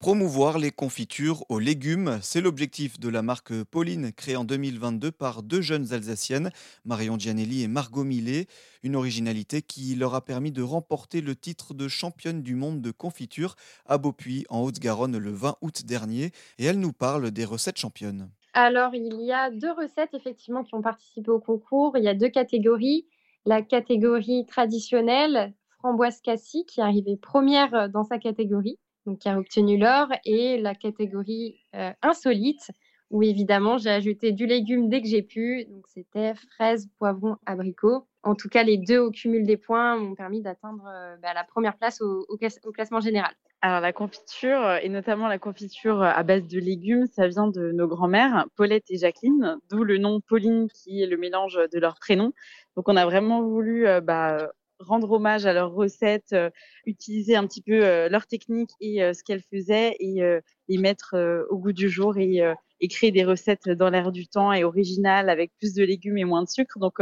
Promouvoir les confitures aux légumes, c'est l'objectif de la marque Pauline, créée en 2022 par deux jeunes Alsaciennes, Marion Gianelli et Margot Millet. Une originalité qui leur a permis de remporter le titre de championne du monde de confiture à Beaupuy, en Haute-Garonne, le 20 août dernier. Et elle nous parle des recettes championnes. Alors, il y a deux recettes effectivement qui ont participé au concours. Il y a deux catégories. La catégorie traditionnelle, framboise cassis, qui est arrivée première dans sa catégorie donc qui a obtenu l'or, et la catégorie euh, insolite, où évidemment j'ai ajouté du légume dès que j'ai pu. Donc c'était fraises, poivrons, abricots. En tout cas, les deux au cumul des points m'ont permis d'atteindre euh, bah, la première place au, classement général. Alors la confiture, euh, et notamment la confiture à base de légumes, ça vient de nos grands-mères, Paulette et Jacqueline, d'où le nom Pauline qui est le mélange de leurs prénoms. Donc on a vraiment voulu bah, rendre hommage à leurs recettes, euh, utiliser un petit peu euh, leur technique et euh, ce qu'elles faisaient et les mettre au goût du jour et, et créer des recettes dans l'air du temps et originales avec plus de légumes et moins de sucre. Donc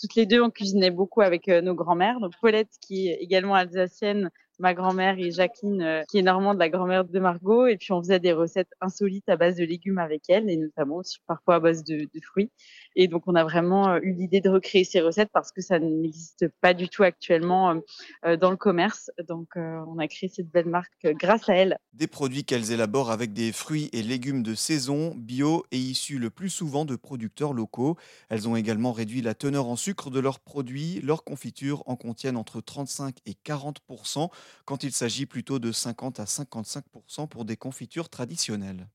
toutes les deux, on cuisinait beaucoup avec nos grands-mères. Donc Paulette, qui est également alsacienne, ma grand-mère et Jacqueline, euh, qui est normande, la grand-mère de Margot. Et puis, on faisait des recettes insolites à base de légumes avec elle, et notamment aussi parfois à base de, fruits. Et donc, on a vraiment euh, eu l'idée de recréer ces recettes parce que ça n'existe pas du tout actuellement euh, dans le commerce. Donc, on a créé cette belle marque grâce à elle. Des produits qu'elles élaborent avec des fruits et légumes de saison, bio et issus le plus souvent de producteurs locaux. Elles ont également réduit la teneur en sucre de leurs produits. Leurs confitures en contiennent entre 35 et 40 quand il s'agit plutôt de 50 à 55% pour des confitures traditionnelles.